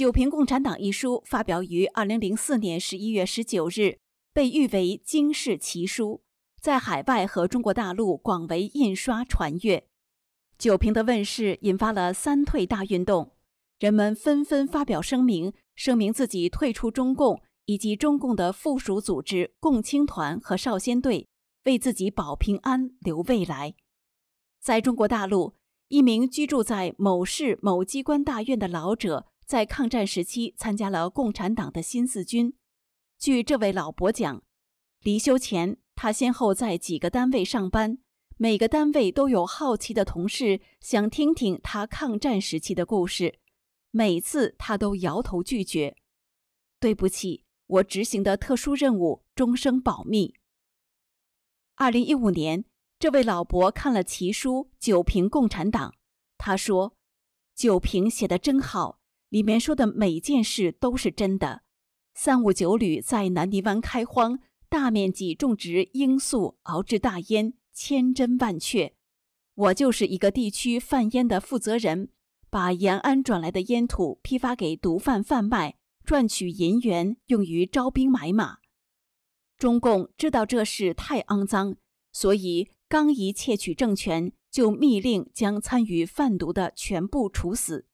九评共产党》一书发表于二零零四年十一月十九日，被誉为惊世奇书，在海外和中国大陆广为印刷传阅。九评的问世引发了“三退”大运动，人们纷纷发表声明，声明自己退出中共以及中共的附属组织共青团和少先队，为自己保平安、留未来。在中国大陆，一名居住在某市某机关大院的老者，在抗战时期参加了共产党的新四军。据这位老伯讲，离休前，他先后在几个单位上班。每个单位都有好奇的同事想听听他抗战时期的故事，每次他都摇头拒绝。对不起，我执行的特殊任务终生保密。二零一五年，这位老伯看了奇书《九评共产党》，他说：“九评写的真好，里面说的每件事都是真的。三五九旅在南泥湾开荒，大面积种植罂粟，熬制大烟。”千真万确，我就是一个地区贩烟的负责人，把延安转来的烟土批发给毒贩贩卖，赚取银元用于招兵买马。中共知道这事太肮脏，所以刚一窃取政权，就密令将参与贩毒的全部处死。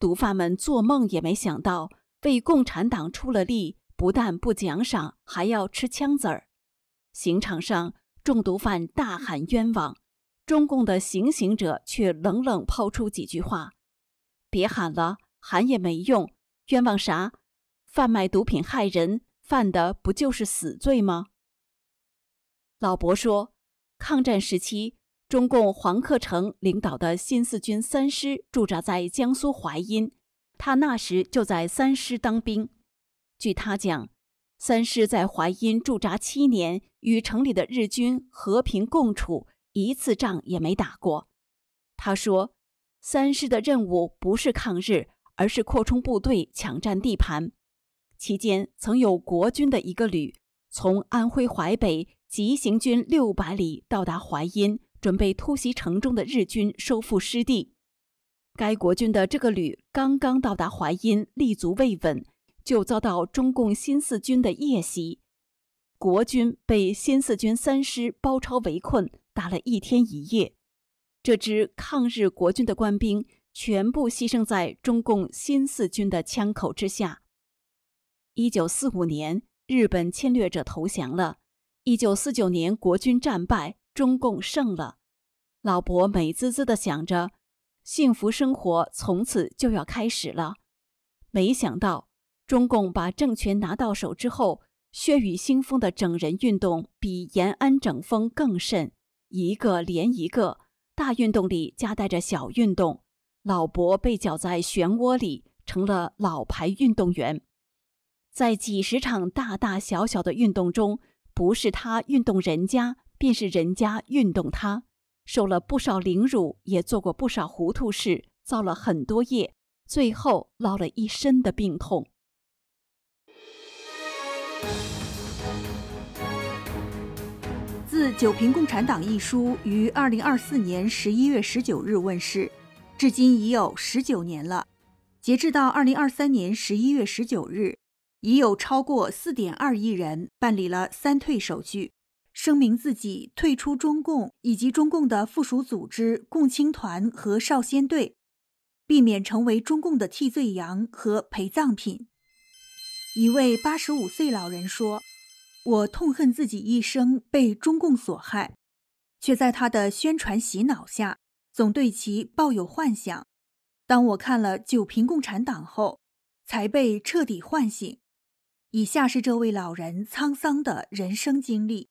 毒贩们做梦也没想到，为共产党出了力，不但不奖赏，还要吃枪子儿。刑场上。中毒犯大喊冤枉，中共的行刑者却冷冷抛出几句话：“别喊了，喊也没用，冤枉啥？贩卖毒品害人，犯的不就是死罪吗？”老伯说，抗战时期，中共黄克诚领导的新四军三师驻扎在江苏淮阴，他那时就在三师当兵。据他讲。三师在淮阴驻扎七年，与城里的日军和平共处，一次仗也没打过。他说，三师的任务不是抗日，而是扩充部队、抢占地盘。期间曾有国军的一个旅从安徽淮北急行军六百里到达淮阴，准备突袭城中的日军，收复失地。该国军的这个旅刚刚到达淮阴，立足未稳。就遭到中共新四军的夜袭，国军被新四军三师包抄围困，打了一天一夜。这支抗日国军的官兵全部牺牲在中共新四军的枪口之下。一九四五年，日本侵略者投降了；一九四九年，国军战败，中共胜了。老伯美滋滋地想着，幸福生活从此就要开始了。没想到。中共把政权拿到手之后，血雨腥风的整人运动比延安整风更甚，一个连一个，大运动里夹带着小运动，老伯被搅在漩涡里，成了老牌运动员。在几十场大大小小的运动中，不是他运动人家，便是人家运动他，受了不少凌辱，也做过不少糊涂事，造了很多业，最后落了一身的病痛。自《九评共产党》一书于二零二四年十一月十九日问世，至今已有十九年了。截至到二零二三年十一月十九日，已有超过四点二亿人办理了三退手续，声明自己退出中共以及中共的附属组织共青团和少先队，避免成为中共的替罪羊和陪葬品。一位八十五岁老人说。我痛恨自己一生被中共所害，却在他的宣传洗脑下，总对其抱有幻想。当我看了《九评共产党》后，才被彻底唤醒。以下是这位老人沧桑的人生经历：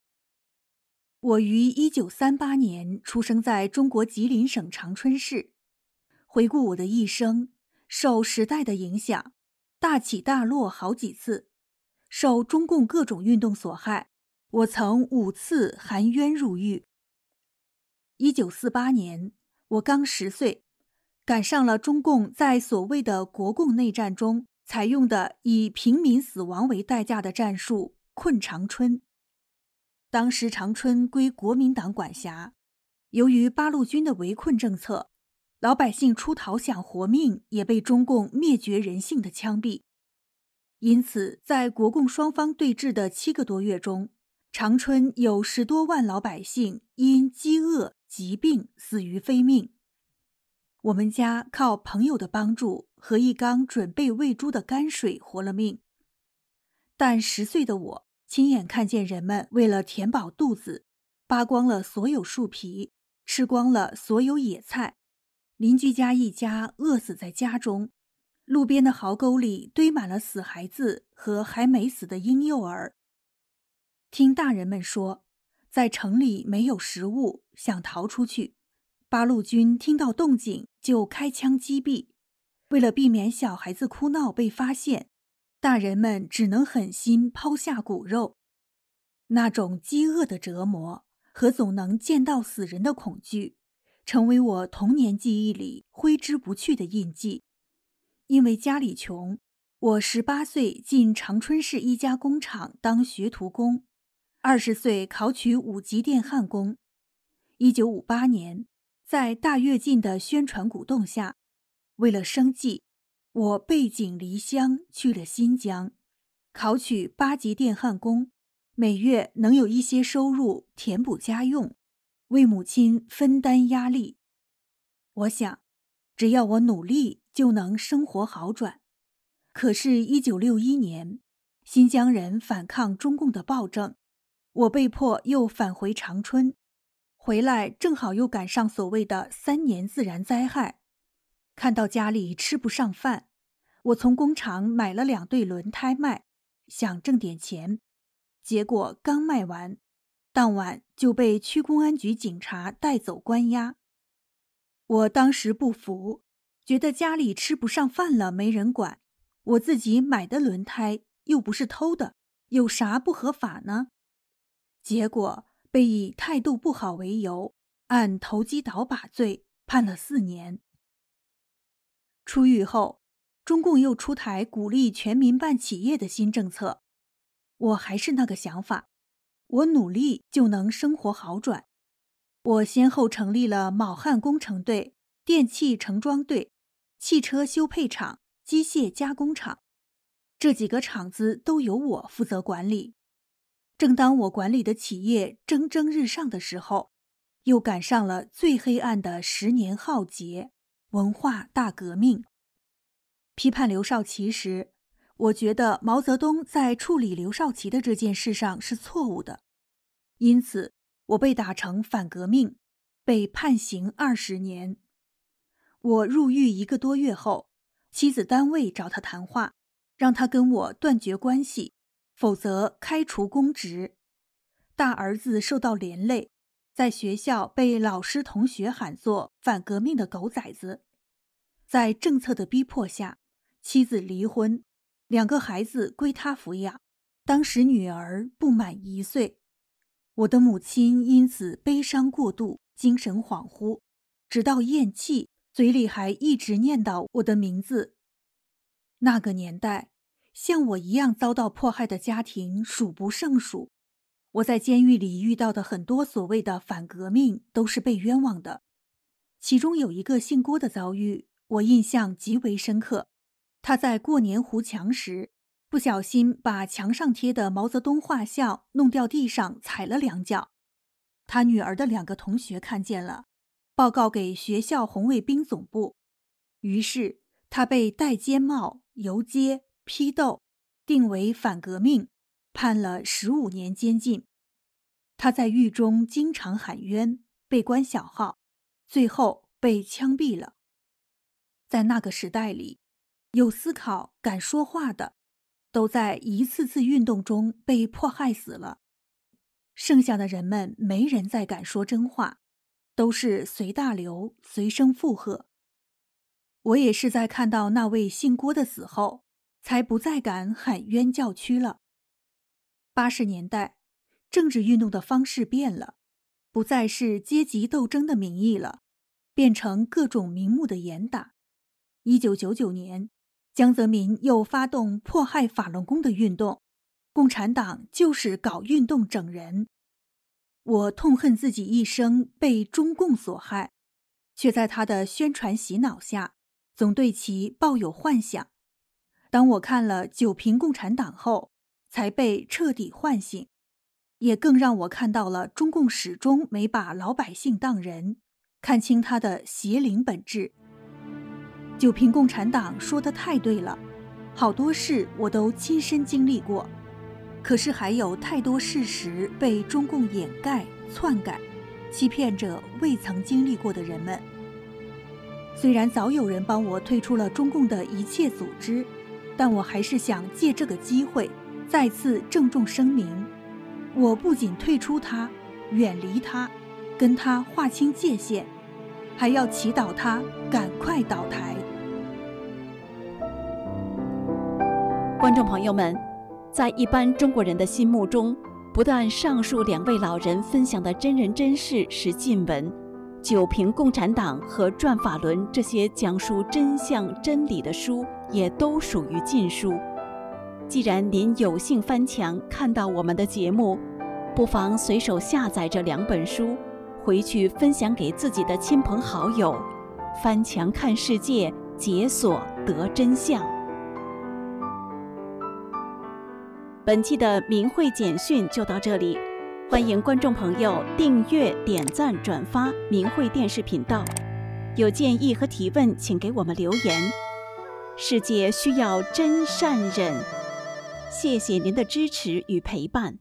我于一九三八年出生在中国吉林省长春市。回顾我的一生，受时代的影响，大起大落好几次。受中共各种运动所害，我曾五次含冤入狱。一九四八年，我刚十岁，赶上了中共在所谓的国共内战中采用的以平民死亡为代价的战术——困长春。当时长春归国民党管辖，由于八路军的围困政策，老百姓出逃想活命，也被中共灭绝人性的枪毙。因此，在国共双方对峙的七个多月中，长春有十多万老百姓因饥饿、疾病死于非命。我们家靠朋友的帮助和一缸准备喂猪的泔水活了命。但十岁的我亲眼看见人们为了填饱肚子，扒光了所有树皮，吃光了所有野菜。邻居家一家饿死在家中，路边的壕沟里堆满了死孩子和还没死的婴幼儿。听大人们说，在城里没有食物，想逃出去，八路军听到动静就开枪击毙。为了避免小孩子哭闹被发现，大人们只能狠心抛下骨肉。那种饥饿的折磨和总能见到死人的恐惧。成为我童年记忆里挥之不去的印记。因为家里穷，我十八岁进长春市一家工厂当学徒工，二十岁考取五级电焊工。一九五八年，在大跃进的宣传鼓动下，为了生计，我背井离乡去了新疆，考取八级电焊工，每月能有一些收入填补家用。为母亲分担压力，我想，只要我努力，就能生活好转。可是，一九六一年，新疆人反抗中共的暴政，我被迫又返回长春。回来正好又赶上所谓的三年自然灾害，看到家里吃不上饭，我从工厂买了两对轮胎卖，想挣点钱。结果刚卖完。当晚就被区公安局警察带走关押。我当时不服，觉得家里吃不上饭了没人管，我自己买的轮胎又不是偷的，有啥不合法呢？结果被以态度不好为由，按投机倒把罪判了四年。出狱后，中共又出台鼓励全民办企业的新政策，我还是那个想法。我努力就能生活好转。我先后成立了铆焊工程队、电器成装队、汽车修配厂、机械加工厂，这几个厂子都由我负责管理。正当我管理的企业蒸蒸日上的时候，又赶上了最黑暗的十年浩劫——文化大革命。批判刘少奇时。我觉得毛泽东在处理刘少奇的这件事上是错误的，因此我被打成反革命，被判刑二十年。我入狱一个多月后，妻子单位找他谈话，让他跟我断绝关系，否则开除公职。大儿子受到连累，在学校被老师同学喊作反革命的狗崽子。在政策的逼迫下，妻子离婚。两个孩子归他抚养，当时女儿不满一岁，我的母亲因此悲伤过度，精神恍惚，直到咽气，嘴里还一直念叨我的名字。那个年代，像我一样遭到迫害的家庭数不胜数。我在监狱里遇到的很多所谓的反革命，都是被冤枉的。其中有一个姓郭的遭遇，我印象极为深刻。他在过年糊墙时，不小心把墙上贴的毛泽东画像弄掉地上，踩了两脚。他女儿的两个同学看见了，报告给学校红卫兵总部。于是他被戴尖帽、游街、批斗，定为反革命，判了十五年监禁。他在狱中经常喊冤，被关小号，最后被枪毙了。在那个时代里。有思考、敢说话的，都在一次次运动中被迫害死了。剩下的人们没人再敢说真话，都是随大流、随声附和。我也是在看到那位姓郭的死后，才不再敢喊冤叫屈了。八十年代，政治运动的方式变了，不再是阶级斗争的名义了，变成各种名目的严打。一九九九年。江泽民又发动迫害法轮功的运动，共产党就是搞运动整人。我痛恨自己一生被中共所害，却在他的宣传洗脑下，总对其抱有幻想。当我看了《九评共产党》后，才被彻底唤醒，也更让我看到了中共始终没把老百姓当人，看清他的邪灵本质。就凭共产党说的太对了，好多事我都亲身经历过，可是还有太多事实被中共掩盖、篡改，欺骗着未曾经历过的人们。虽然早有人帮我退出了中共的一切组织。但我还是想借这个机会，再次郑重声明：我不仅退出他，远离他，跟他划清界限，还要祈祷他赶快倒台。观众朋友们，在一般中国人的心目中，不但上述两位老人分享的真人真事是禁文，《九评共产党》和《转法轮》这些讲述真相真理的书。也都属于禁书。既然您有幸翻墙看到我们的节目，不妨随手下载这两本书，回去分享给自己的亲朋好友。翻墙看世界，解锁得真相。本期的明慧简讯就到这里，欢迎观众朋友订阅、点赞、转发明慧电视频道。有建议和提问，请给我们留言。世界需要真善忍，谢谢您的支持与陪伴。